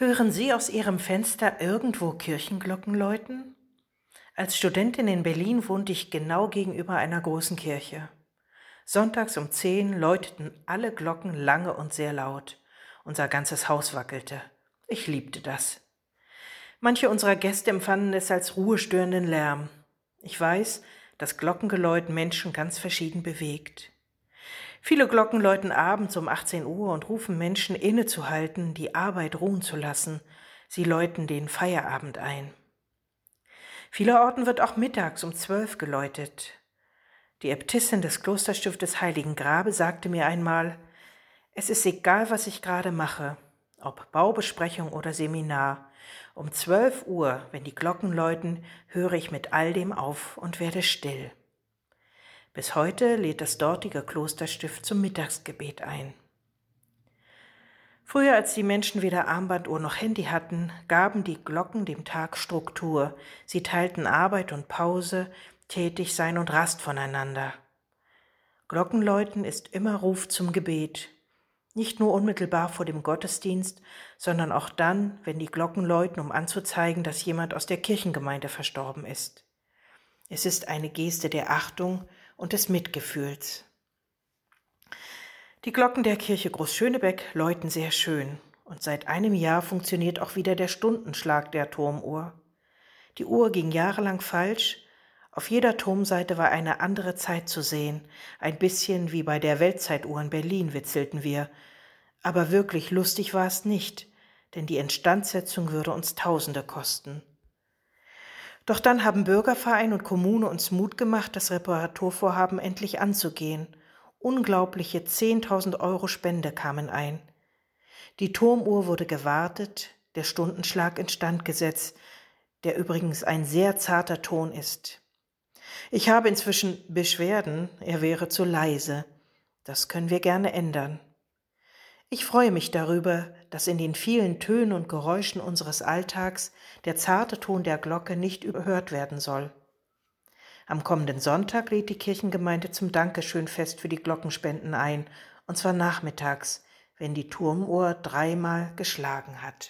Hören Sie aus Ihrem Fenster irgendwo Kirchenglocken läuten? Als Studentin in Berlin wohnte ich genau gegenüber einer großen Kirche. Sonntags um zehn läuteten alle Glocken lange und sehr laut. Unser ganzes Haus wackelte. Ich liebte das. Manche unserer Gäste empfanden es als ruhestörenden Lärm. Ich weiß, dass Glockengeläut Menschen ganz verschieden bewegt. Viele Glocken läuten abends um 18 Uhr und rufen Menschen innezuhalten, die Arbeit ruhen zu lassen. Sie läuten den Feierabend ein. Vielerorten wird auch mittags um 12 geläutet. Die Äbtissin des Klosterstiftes Heiligen Grabe sagte mir einmal, es ist egal, was ich gerade mache, ob Baubesprechung oder Seminar. Um 12 Uhr, wenn die Glocken läuten, höre ich mit all dem auf und werde still. Bis heute lädt das dortige Klosterstift zum Mittagsgebet ein. Früher, als die Menschen weder Armbanduhr noch Handy hatten, gaben die Glocken dem Tag Struktur. Sie teilten Arbeit und Pause, Tätigsein und Rast voneinander. Glockenläuten ist immer Ruf zum Gebet. Nicht nur unmittelbar vor dem Gottesdienst, sondern auch dann, wenn die Glocken läuten, um anzuzeigen, dass jemand aus der Kirchengemeinde verstorben ist. Es ist eine Geste der Achtung und des Mitgefühls. Die Glocken der Kirche Großschönebeck läuten sehr schön und seit einem Jahr funktioniert auch wieder der Stundenschlag der Turmuhr. Die Uhr ging jahrelang falsch, auf jeder Turmseite war eine andere Zeit zu sehen, ein bisschen wie bei der Weltzeituhr in Berlin witzelten wir, aber wirklich lustig war es nicht, denn die Instandsetzung würde uns Tausende kosten. Doch dann haben Bürgerverein und Kommune uns Mut gemacht, das Reparaturvorhaben endlich anzugehen. Unglaubliche 10.000 Euro Spende kamen ein. Die Turmuhr wurde gewartet, der Stundenschlag instand gesetzt, der übrigens ein sehr zarter Ton ist. Ich habe inzwischen Beschwerden, er wäre zu leise. Das können wir gerne ändern. Ich freue mich darüber, dass in den vielen Tönen und Geräuschen unseres Alltags der zarte Ton der Glocke nicht überhört werden soll. Am kommenden Sonntag lädt die Kirchengemeinde zum Dankeschönfest für die Glockenspenden ein, und zwar nachmittags, wenn die Turmuhr dreimal geschlagen hat.